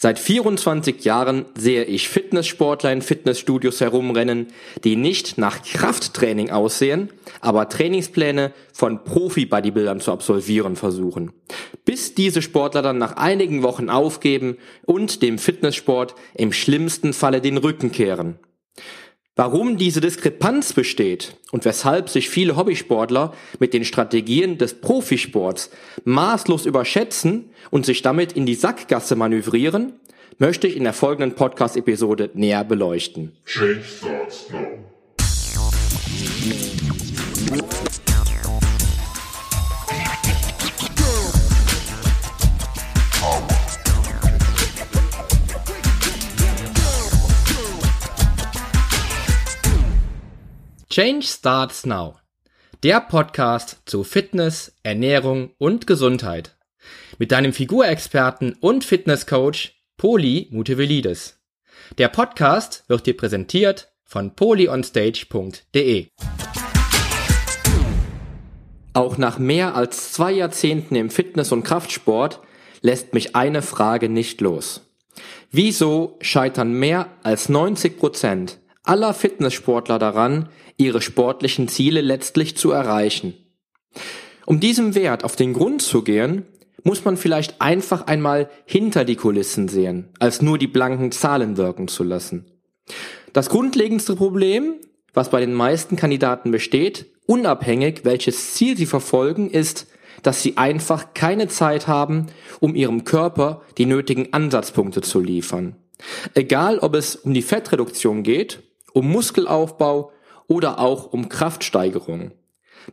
Seit 24 Jahren sehe ich Fitnesssportler in Fitnessstudios herumrennen, die nicht nach Krafttraining aussehen, aber Trainingspläne von Profi-Bodybuildern zu absolvieren versuchen. Bis diese Sportler dann nach einigen Wochen aufgeben und dem Fitnesssport im schlimmsten Falle den Rücken kehren. Warum diese Diskrepanz besteht und weshalb sich viele Hobbysportler mit den Strategien des Profisports maßlos überschätzen und sich damit in die Sackgasse manövrieren, möchte ich in der folgenden Podcast-Episode näher beleuchten. Change starts now. Change Starts Now. Der Podcast zu Fitness, Ernährung und Gesundheit. Mit deinem Figurexperten und Fitnesscoach Poli Mutevelidis. Der Podcast wird dir präsentiert von polyonstage.de. Auch nach mehr als zwei Jahrzehnten im Fitness- und Kraftsport lässt mich eine Frage nicht los. Wieso scheitern mehr als 90 Prozent aller Fitnesssportler daran, ihre sportlichen Ziele letztlich zu erreichen. Um diesem Wert auf den Grund zu gehen, muss man vielleicht einfach einmal hinter die Kulissen sehen, als nur die blanken Zahlen wirken zu lassen. Das grundlegendste Problem, was bei den meisten Kandidaten besteht, unabhängig welches Ziel sie verfolgen, ist, dass sie einfach keine Zeit haben, um ihrem Körper die nötigen Ansatzpunkte zu liefern. Egal, ob es um die Fettreduktion geht, um Muskelaufbau oder auch um Kraftsteigerung.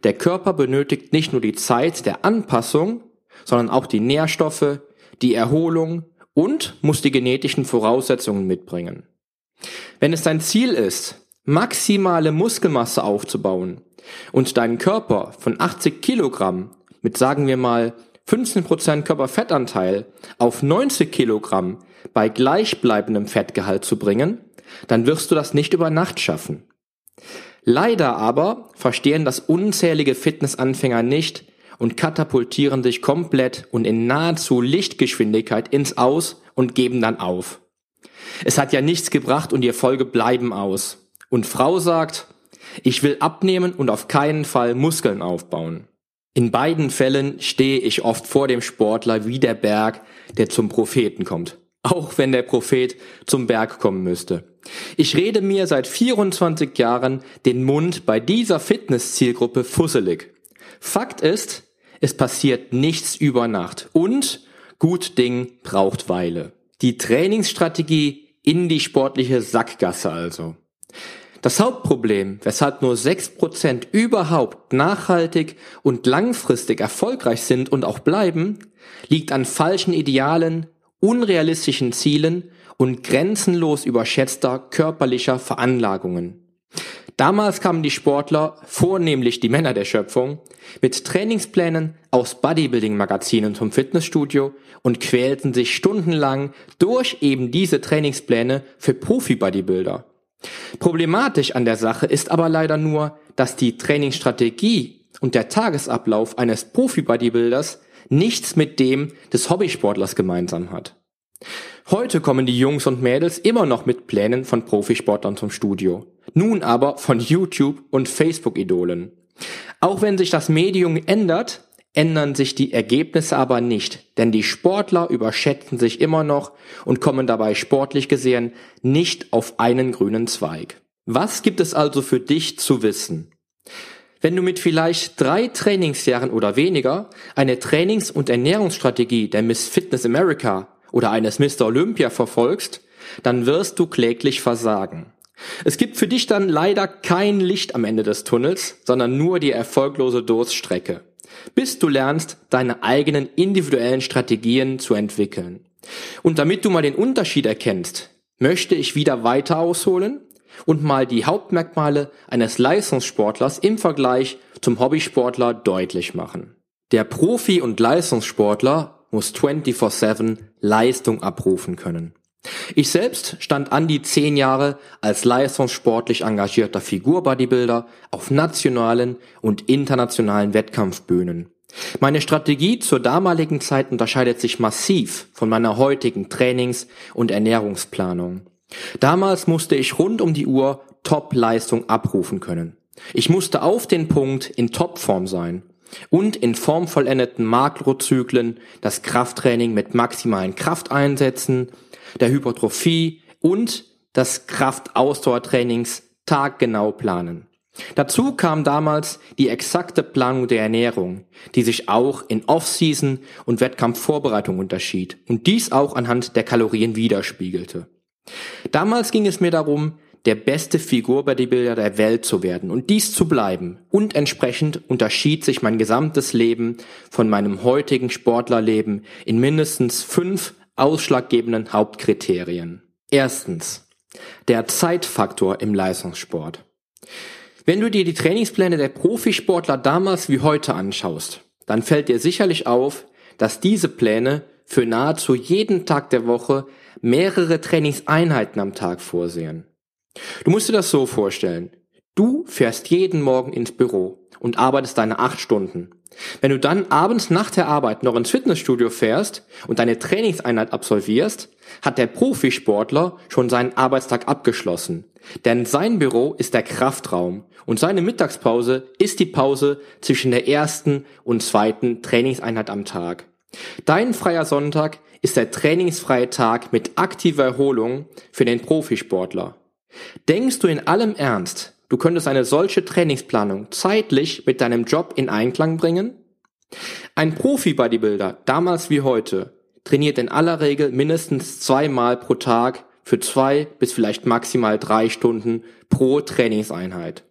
Der Körper benötigt nicht nur die Zeit der Anpassung, sondern auch die Nährstoffe, die Erholung und muss die genetischen Voraussetzungen mitbringen. Wenn es dein Ziel ist, maximale Muskelmasse aufzubauen und deinen Körper von 80 Kilogramm mit sagen wir mal 15% Körperfettanteil auf 90 Kilogramm bei gleichbleibendem Fettgehalt zu bringen, dann wirst du das nicht über Nacht schaffen. Leider aber verstehen das unzählige Fitnessanfänger nicht und katapultieren sich komplett und in nahezu Lichtgeschwindigkeit ins Aus und geben dann auf. Es hat ja nichts gebracht und die Erfolge bleiben aus. Und Frau sagt, ich will abnehmen und auf keinen Fall Muskeln aufbauen. In beiden Fällen stehe ich oft vor dem Sportler wie der Berg, der zum Propheten kommt. Auch wenn der Prophet zum Berg kommen müsste. Ich rede mir seit 24 Jahren den Mund bei dieser Fitnesszielgruppe fusselig. Fakt ist, es passiert nichts über Nacht und gut Ding braucht Weile. Die Trainingsstrategie in die sportliche Sackgasse also. Das Hauptproblem, weshalb nur 6% überhaupt nachhaltig und langfristig erfolgreich sind und auch bleiben, liegt an falschen Idealen, unrealistischen Zielen und grenzenlos überschätzter körperlicher Veranlagungen. Damals kamen die Sportler, vornehmlich die Männer der Schöpfung, mit Trainingsplänen aus Bodybuilding-Magazinen zum Fitnessstudio und quälten sich stundenlang durch eben diese Trainingspläne für Profi-Bodybuilder. Problematisch an der Sache ist aber leider nur, dass die Trainingsstrategie und der Tagesablauf eines Profi-Bodybuilders nichts mit dem des Hobbysportlers gemeinsam hat. Heute kommen die Jungs und Mädels immer noch mit Plänen von Profisportlern zum Studio. Nun aber von YouTube und Facebook-Idolen. Auch wenn sich das Medium ändert, ändern sich die Ergebnisse aber nicht, denn die Sportler überschätzen sich immer noch und kommen dabei sportlich gesehen nicht auf einen grünen Zweig. Was gibt es also für dich zu wissen? Wenn du mit vielleicht drei Trainingsjahren oder weniger eine Trainings- und Ernährungsstrategie der Miss Fitness America oder eines Mr. Olympia verfolgst, dann wirst du kläglich versagen. Es gibt für dich dann leider kein Licht am Ende des Tunnels, sondern nur die erfolglose Durststrecke, bis du lernst, deine eigenen individuellen Strategien zu entwickeln. Und damit du mal den Unterschied erkennst, möchte ich wieder weiter ausholen und mal die Hauptmerkmale eines Leistungssportlers im Vergleich zum Hobbysportler deutlich machen. Der Profi- und Leistungssportler muss 24-7 Leistung abrufen können. Ich selbst stand an die zehn Jahre als leistungssportlich engagierter Figur-Bodybuilder auf nationalen und internationalen Wettkampfbühnen. Meine Strategie zur damaligen Zeit unterscheidet sich massiv von meiner heutigen Trainings- und Ernährungsplanung. Damals musste ich rund um die Uhr Top-Leistung abrufen können. Ich musste auf den Punkt in Topform sein und in formvollendeten Makrozyklen das Krafttraining mit maximalen Krafteinsätzen, der Hypertrophie und das Kraftausdauertrainings taggenau planen. Dazu kam damals die exakte Planung der Ernährung, die sich auch in Off-Season und Wettkampfvorbereitung unterschied und dies auch anhand der Kalorien widerspiegelte. Damals ging es mir darum, der beste Figur-Bodybuilder der Welt zu werden und dies zu bleiben. Und entsprechend unterschied sich mein gesamtes Leben von meinem heutigen Sportlerleben in mindestens fünf ausschlaggebenden Hauptkriterien. Erstens. Der Zeitfaktor im Leistungssport. Wenn du dir die Trainingspläne der Profisportler damals wie heute anschaust, dann fällt dir sicherlich auf, dass diese Pläne für nahezu jeden Tag der Woche mehrere Trainingseinheiten am Tag vorsehen. Du musst dir das so vorstellen. Du fährst jeden Morgen ins Büro und arbeitest deine acht Stunden. Wenn du dann abends nach der Arbeit noch ins Fitnessstudio fährst und deine Trainingseinheit absolvierst, hat der Profisportler schon seinen Arbeitstag abgeschlossen. Denn sein Büro ist der Kraftraum und seine Mittagspause ist die Pause zwischen der ersten und zweiten Trainingseinheit am Tag. Dein freier Sonntag ist der trainingsfreie Tag mit aktiver Erholung für den Profisportler. Denkst du in allem Ernst, du könntest eine solche Trainingsplanung zeitlich mit deinem Job in Einklang bringen? Ein Profi-Bodybuilder, damals wie heute, trainiert in aller Regel mindestens zweimal pro Tag für zwei bis vielleicht maximal drei Stunden pro Trainingseinheit.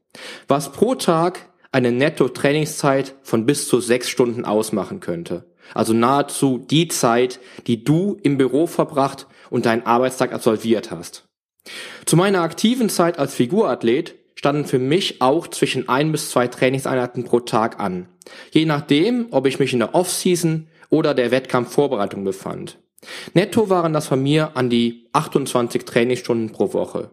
Was pro Tag eine Netto-Trainingszeit von bis zu sechs Stunden ausmachen könnte. Also nahezu die Zeit, die du im Büro verbracht und deinen Arbeitstag absolviert hast. Zu meiner aktiven Zeit als Figurathlet standen für mich auch zwischen ein bis zwei Trainingseinheiten pro Tag an. Je nachdem, ob ich mich in der Off-Season oder der Wettkampfvorbereitung befand. Netto waren das von mir an die 28 Trainingsstunden pro Woche.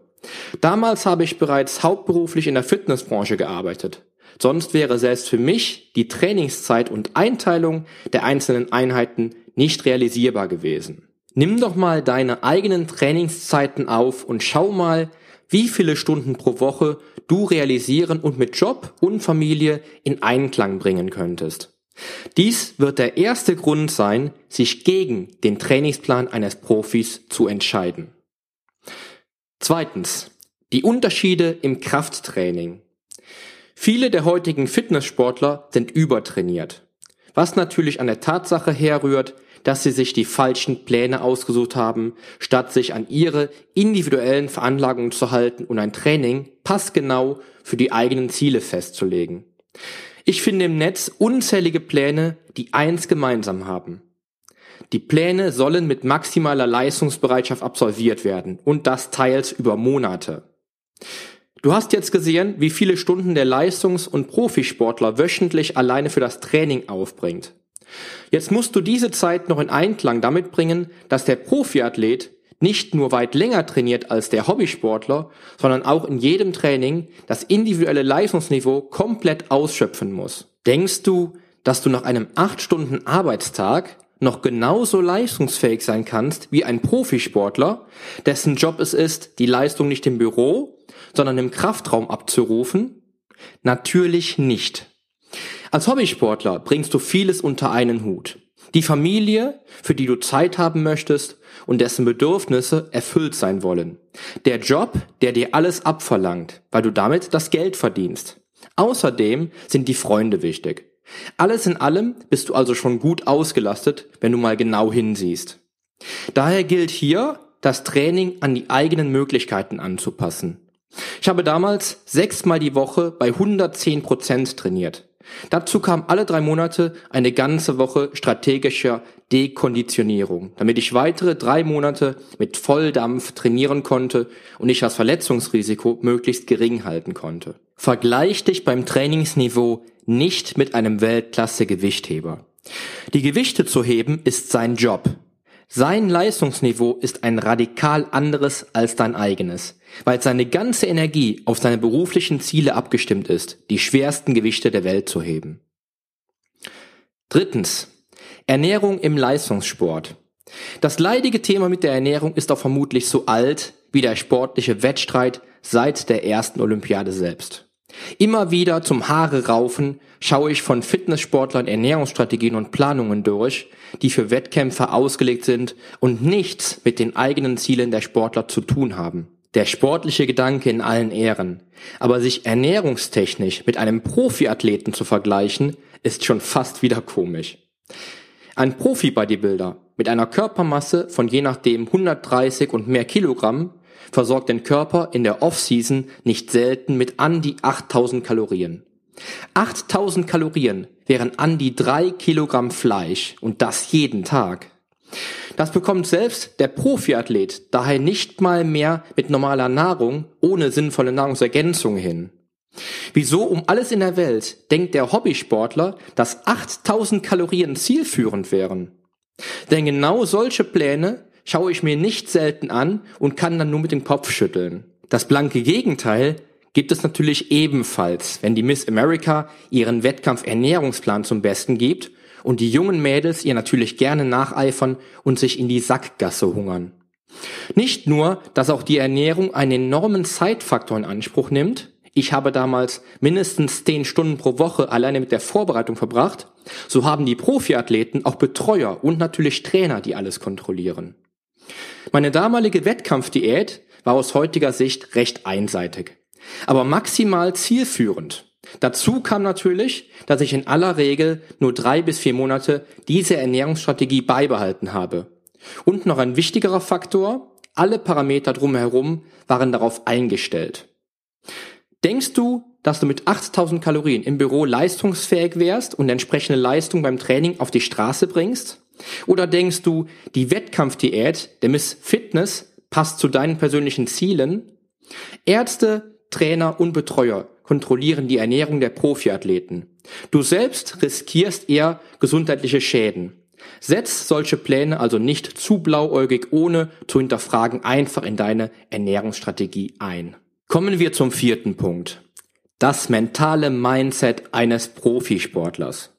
Damals habe ich bereits hauptberuflich in der Fitnessbranche gearbeitet. Sonst wäre selbst für mich die Trainingszeit und Einteilung der einzelnen Einheiten nicht realisierbar gewesen. Nimm doch mal deine eigenen Trainingszeiten auf und schau mal, wie viele Stunden pro Woche du realisieren und mit Job und Familie in Einklang bringen könntest. Dies wird der erste Grund sein, sich gegen den Trainingsplan eines Profis zu entscheiden. Zweitens. Die Unterschiede im Krafttraining. Viele der heutigen Fitnesssportler sind übertrainiert, was natürlich an der Tatsache herrührt, dass sie sich die falschen Pläne ausgesucht haben, statt sich an ihre individuellen Veranlagungen zu halten und ein Training passgenau für die eigenen Ziele festzulegen. Ich finde im Netz unzählige Pläne, die eins gemeinsam haben. Die Pläne sollen mit maximaler Leistungsbereitschaft absolviert werden und das teils über Monate. Du hast jetzt gesehen, wie viele Stunden der Leistungs- und Profisportler wöchentlich alleine für das Training aufbringt. Jetzt musst du diese Zeit noch in Einklang damit bringen, dass der Profiathlet nicht nur weit länger trainiert als der Hobbysportler, sondern auch in jedem Training das individuelle Leistungsniveau komplett ausschöpfen muss. Denkst du, dass du nach einem 8 Stunden Arbeitstag noch genauso leistungsfähig sein kannst wie ein Profisportler, dessen Job es ist, die Leistung nicht im Büro, sondern im Kraftraum abzurufen? Natürlich nicht. Als Hobbysportler bringst du vieles unter einen Hut. Die Familie, für die du Zeit haben möchtest und dessen Bedürfnisse erfüllt sein wollen. Der Job, der dir alles abverlangt, weil du damit das Geld verdienst. Außerdem sind die Freunde wichtig. Alles in allem bist du also schon gut ausgelastet, wenn du mal genau hinsiehst. Daher gilt hier, das Training an die eigenen Möglichkeiten anzupassen. Ich habe damals sechsmal die Woche bei 110 Prozent trainiert. Dazu kam alle drei Monate eine ganze Woche strategischer Dekonditionierung, damit ich weitere drei Monate mit Volldampf trainieren konnte und ich das Verletzungsrisiko möglichst gering halten konnte. Vergleich dich beim Trainingsniveau nicht mit einem Weltklasse-Gewichtheber. Die Gewichte zu heben ist sein Job. Sein Leistungsniveau ist ein radikal anderes als dein eigenes, weil seine ganze Energie auf seine beruflichen Ziele abgestimmt ist, die schwersten Gewichte der Welt zu heben. Drittens. Ernährung im Leistungssport. Das leidige Thema mit der Ernährung ist auch vermutlich so alt wie der sportliche Wettstreit seit der ersten Olympiade selbst. Immer wieder zum Haare raufen schaue ich von Fitnesssportlern Ernährungsstrategien und Planungen durch, die für Wettkämpfe ausgelegt sind und nichts mit den eigenen Zielen der Sportler zu tun haben. Der sportliche Gedanke in allen Ehren, aber sich ernährungstechnisch mit einem Profiathleten zu vergleichen, ist schon fast wieder komisch. Ein Profi-Bodybuilder mit einer Körpermasse von je nachdem 130 und mehr Kilogramm versorgt den Körper in der Off-Season nicht selten mit an die 8000 Kalorien. 8000 Kalorien wären an die drei Kilogramm Fleisch und das jeden Tag. Das bekommt selbst der Profiathlet daher nicht mal mehr mit normaler Nahrung ohne sinnvolle Nahrungsergänzung hin. Wieso um alles in der Welt denkt der Hobbysportler, dass 8000 Kalorien zielführend wären? Denn genau solche Pläne schaue ich mir nicht selten an und kann dann nur mit dem Kopf schütteln. Das blanke Gegenteil gibt es natürlich ebenfalls, wenn die Miss America ihren Wettkampf-Ernährungsplan zum Besten gibt und die jungen Mädels ihr natürlich gerne nacheifern und sich in die Sackgasse hungern. Nicht nur, dass auch die Ernährung einen enormen Zeitfaktor in Anspruch nimmt, ich habe damals mindestens zehn Stunden pro Woche alleine mit der Vorbereitung verbracht. So haben die Profiathleten auch Betreuer und natürlich Trainer, die alles kontrollieren. Meine damalige Wettkampfdiät war aus heutiger Sicht recht einseitig, aber maximal zielführend. Dazu kam natürlich, dass ich in aller Regel nur drei bis vier Monate diese Ernährungsstrategie beibehalten habe. Und noch ein wichtigerer Faktor, alle Parameter drumherum waren darauf eingestellt. Denkst du, dass du mit 8000 Kalorien im Büro leistungsfähig wärst und entsprechende Leistung beim Training auf die Straße bringst? Oder denkst du, die Wettkampfdiät der Miss Fitness passt zu deinen persönlichen Zielen? Ärzte, Trainer und Betreuer kontrollieren die Ernährung der Profiathleten. Du selbst riskierst eher gesundheitliche Schäden. Setz solche Pläne also nicht zu blauäugig, ohne zu hinterfragen, einfach in deine Ernährungsstrategie ein. Kommen wir zum vierten Punkt. Das mentale Mindset eines Profisportlers.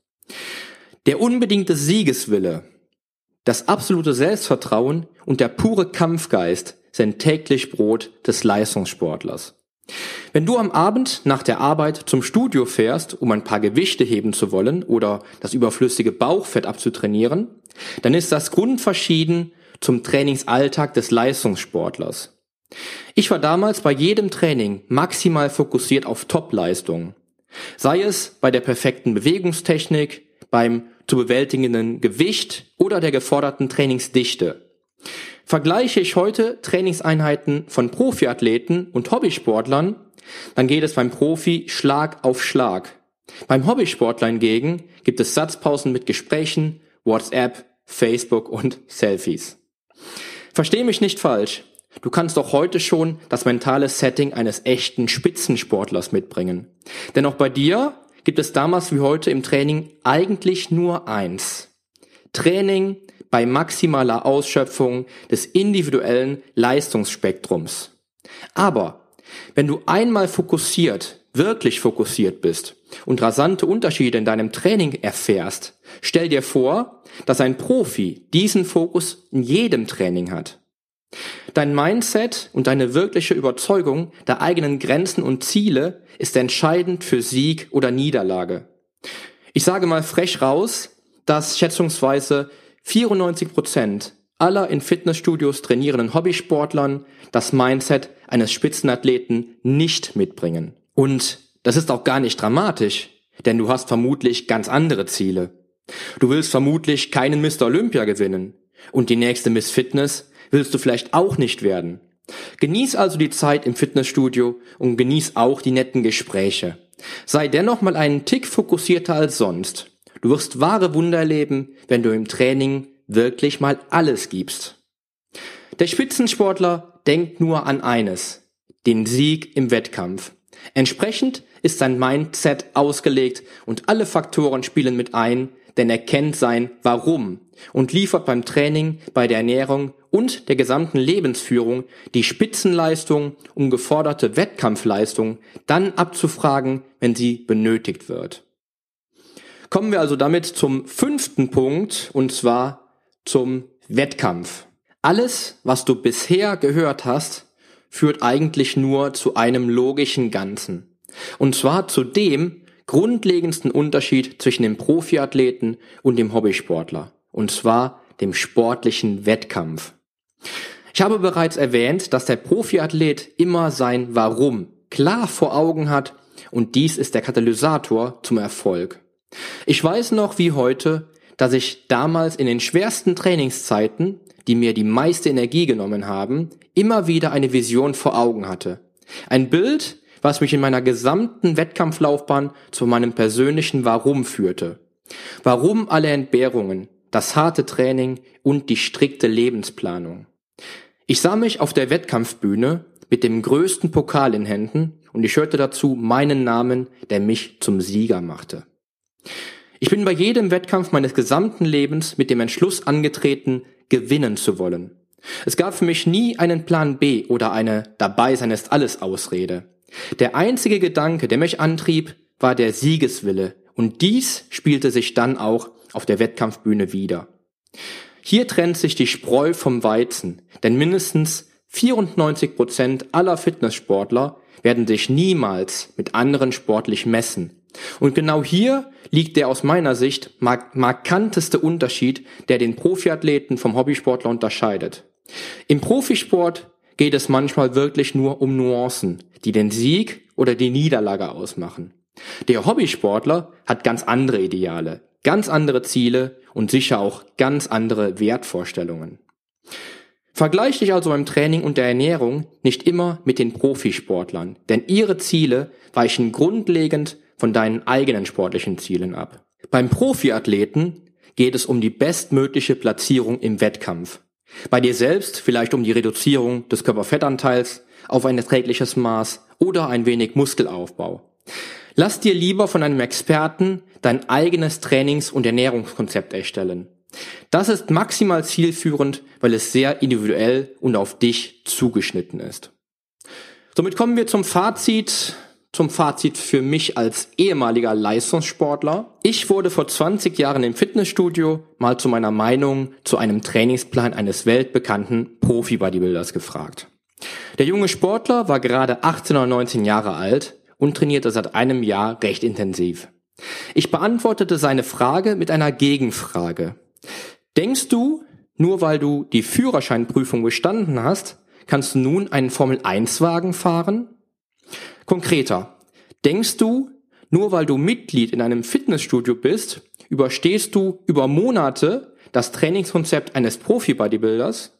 Der unbedingte Siegeswille, das absolute Selbstvertrauen und der pure Kampfgeist sind täglich Brot des Leistungssportlers. Wenn du am Abend nach der Arbeit zum Studio fährst, um ein paar Gewichte heben zu wollen oder das überflüssige Bauchfett abzutrainieren, dann ist das grundverschieden zum Trainingsalltag des Leistungssportlers. Ich war damals bei jedem Training maximal fokussiert auf Topleistung. Sei es bei der perfekten Bewegungstechnik, beim zu bewältigenden Gewicht oder der geforderten Trainingsdichte. Vergleiche ich heute Trainingseinheiten von Profiathleten und Hobbysportlern, dann geht es beim Profi Schlag auf Schlag. Beim Hobbysportler hingegen gibt es Satzpausen mit Gesprächen, WhatsApp, Facebook und Selfies. Versteh mich nicht falsch. Du kannst auch heute schon das mentale Setting eines echten Spitzensportlers mitbringen. Denn auch bei dir gibt es damals wie heute im Training eigentlich nur eins. Training bei maximaler Ausschöpfung des individuellen Leistungsspektrums. Aber wenn du einmal fokussiert, wirklich fokussiert bist und rasante Unterschiede in deinem Training erfährst, stell dir vor, dass ein Profi diesen Fokus in jedem Training hat. Dein Mindset und deine wirkliche Überzeugung der eigenen Grenzen und Ziele ist entscheidend für Sieg oder Niederlage. Ich sage mal frech raus, dass schätzungsweise 94 Prozent aller in Fitnessstudios trainierenden Hobbysportlern das Mindset eines Spitzenathleten nicht mitbringen. Und das ist auch gar nicht dramatisch, denn du hast vermutlich ganz andere Ziele. Du willst vermutlich keinen Mr. Olympia gewinnen und die nächste Miss Fitness willst du vielleicht auch nicht werden. Genieß also die Zeit im Fitnessstudio und genieß auch die netten Gespräche. Sei dennoch mal einen Tick fokussierter als sonst. Du wirst wahre Wunder erleben, wenn du im Training wirklich mal alles gibst. Der Spitzensportler denkt nur an eines, den Sieg im Wettkampf. Entsprechend ist sein Mindset ausgelegt und alle Faktoren spielen mit ein, denn er kennt sein Warum und liefert beim Training, bei der Ernährung und der gesamten Lebensführung die Spitzenleistung, um geforderte Wettkampfleistung dann abzufragen, wenn sie benötigt wird. Kommen wir also damit zum fünften Punkt und zwar zum Wettkampf. Alles, was du bisher gehört hast, führt eigentlich nur zu einem logischen Ganzen. Und zwar zu dem grundlegendsten Unterschied zwischen dem Profiathleten und dem Hobbysportler. Und zwar dem sportlichen Wettkampf. Ich habe bereits erwähnt, dass der Profiathlet immer sein Warum klar vor Augen hat und dies ist der Katalysator zum Erfolg. Ich weiß noch wie heute, dass ich damals in den schwersten Trainingszeiten, die mir die meiste Energie genommen haben, immer wieder eine Vision vor Augen hatte. Ein Bild, was mich in meiner gesamten Wettkampflaufbahn zu meinem persönlichen Warum führte. Warum alle Entbehrungen, das harte Training und die strikte Lebensplanung. Ich sah mich auf der Wettkampfbühne mit dem größten Pokal in Händen und ich hörte dazu meinen Namen, der mich zum Sieger machte. Ich bin bei jedem Wettkampf meines gesamten Lebens mit dem Entschluss angetreten, gewinnen zu wollen. Es gab für mich nie einen Plan B oder eine Dabei sein ist alles Ausrede. Der einzige Gedanke, der mich antrieb, war der Siegeswille und dies spielte sich dann auch auf der Wettkampfbühne wieder. Hier trennt sich die Spreu vom Weizen, denn mindestens 94 Prozent aller Fitnesssportler werden sich niemals mit anderen sportlich messen. Und genau hier liegt der aus meiner Sicht mark markanteste Unterschied, der den Profiathleten vom Hobbysportler unterscheidet. Im Profisport geht es manchmal wirklich nur um Nuancen, die den Sieg oder die Niederlage ausmachen. Der Hobbysportler hat ganz andere Ideale, ganz andere Ziele und sicher auch ganz andere Wertvorstellungen. Vergleich dich also beim Training und der Ernährung nicht immer mit den Profisportlern, denn ihre Ziele weichen grundlegend von deinen eigenen sportlichen Zielen ab. Beim Profiathleten geht es um die bestmögliche Platzierung im Wettkampf. Bei dir selbst vielleicht um die Reduzierung des Körperfettanteils auf ein erträgliches Maß oder ein wenig Muskelaufbau. Lass dir lieber von einem Experten dein eigenes Trainings- und Ernährungskonzept erstellen. Das ist maximal zielführend, weil es sehr individuell und auf dich zugeschnitten ist. Somit kommen wir zum Fazit, zum Fazit für mich als ehemaliger Leistungssportler. Ich wurde vor 20 Jahren im Fitnessstudio mal zu meiner Meinung zu einem Trainingsplan eines weltbekannten Profi-Bodybuilders gefragt. Der junge Sportler war gerade 18 oder 19 Jahre alt und trainierte seit einem Jahr recht intensiv. Ich beantwortete seine Frage mit einer Gegenfrage. Denkst du, nur weil du die Führerscheinprüfung bestanden hast, kannst du nun einen Formel-1-Wagen fahren? Konkreter. Denkst du, nur weil du Mitglied in einem Fitnessstudio bist, überstehst du über Monate das Trainingskonzept eines Profi-Bodybuilders?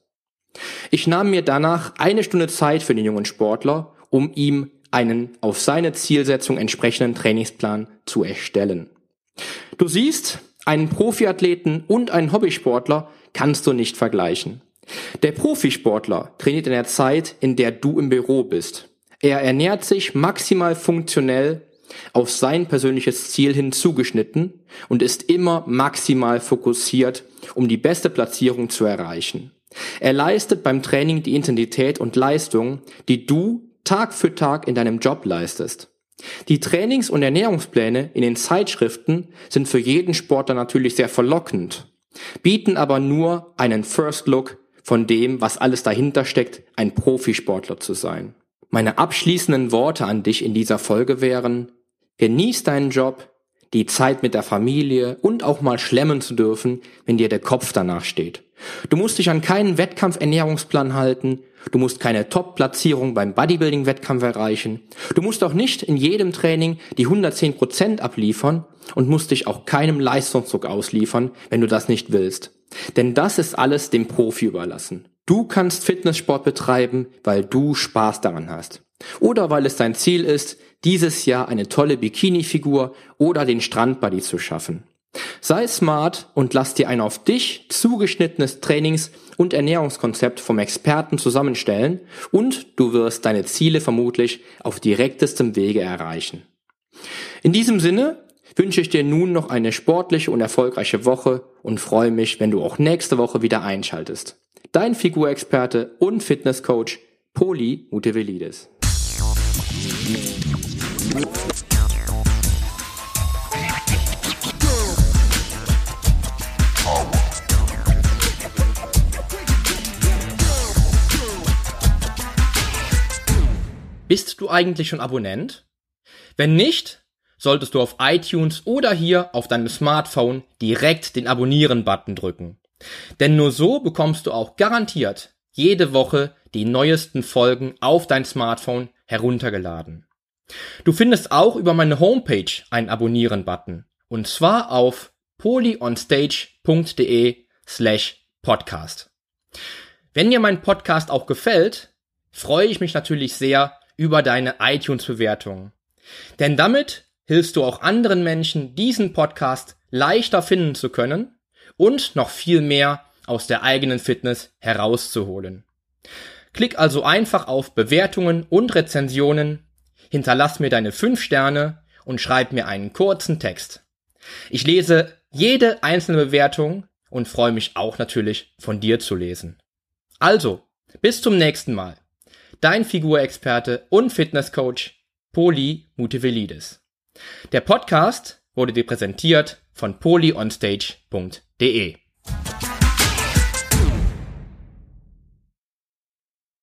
Ich nahm mir danach eine Stunde Zeit für den jungen Sportler, um ihm einen auf seine Zielsetzung entsprechenden Trainingsplan zu erstellen. Du siehst, einen Profiathleten und einen Hobbysportler kannst du nicht vergleichen. Der Profisportler trainiert in der Zeit, in der du im Büro bist. Er ernährt sich maximal funktionell auf sein persönliches Ziel hin zugeschnitten und ist immer maximal fokussiert, um die beste Platzierung zu erreichen. Er leistet beim Training die Intensität und Leistung, die du Tag für Tag in deinem Job leistest. Die Trainings- und Ernährungspläne in den Zeitschriften sind für jeden Sportler natürlich sehr verlockend, bieten aber nur einen First Look von dem, was alles dahinter steckt, ein Profisportler zu sein. Meine abschließenden Worte an dich in dieser Folge wären, genieß deinen Job, die Zeit mit der Familie und auch mal schlemmen zu dürfen, wenn dir der Kopf danach steht. Du musst dich an keinen Wettkampfernährungsplan halten, du musst keine Top-Platzierung beim Bodybuilding-Wettkampf erreichen, du musst auch nicht in jedem Training die 110% abliefern und musst dich auch keinem Leistungsdruck ausliefern, wenn du das nicht willst. Denn das ist alles dem Profi überlassen. Du kannst Fitnesssport betreiben, weil du Spaß daran hast. Oder weil es dein Ziel ist, dieses Jahr eine tolle Bikini-Figur oder den Strandbuddy zu schaffen. Sei smart und lass dir ein auf dich zugeschnittenes Trainings- und Ernährungskonzept vom Experten zusammenstellen und du wirst deine Ziele vermutlich auf direktestem Wege erreichen. In diesem Sinne wünsche ich dir nun noch eine sportliche und erfolgreiche Woche und freue mich, wenn du auch nächste Woche wieder einschaltest. Dein Figurexperte und Fitnesscoach Poli Mutevelidis. Bist du eigentlich schon Abonnent? Wenn nicht, solltest du auf iTunes oder hier auf deinem Smartphone direkt den Abonnieren-Button drücken. Denn nur so bekommst du auch garantiert jede Woche die neuesten Folgen auf dein Smartphone heruntergeladen. Du findest auch über meine Homepage einen Abonnieren-Button. Und zwar auf polyonstage.de slash podcast. Wenn dir mein Podcast auch gefällt, freue ich mich natürlich sehr über deine iTunes-Bewertung. Denn damit hilfst du auch anderen Menschen, diesen Podcast leichter finden zu können und noch viel mehr aus der eigenen Fitness herauszuholen. Klick also einfach auf Bewertungen und Rezensionen, hinterlass mir deine 5 Sterne und schreib mir einen kurzen Text. Ich lese jede einzelne Bewertung und freue mich auch natürlich von dir zu lesen. Also, bis zum nächsten Mal. Dein Figurexperte und Fitnesscoach Poli Mutevelidis. Der Podcast wurde dir präsentiert von polyonstage.de.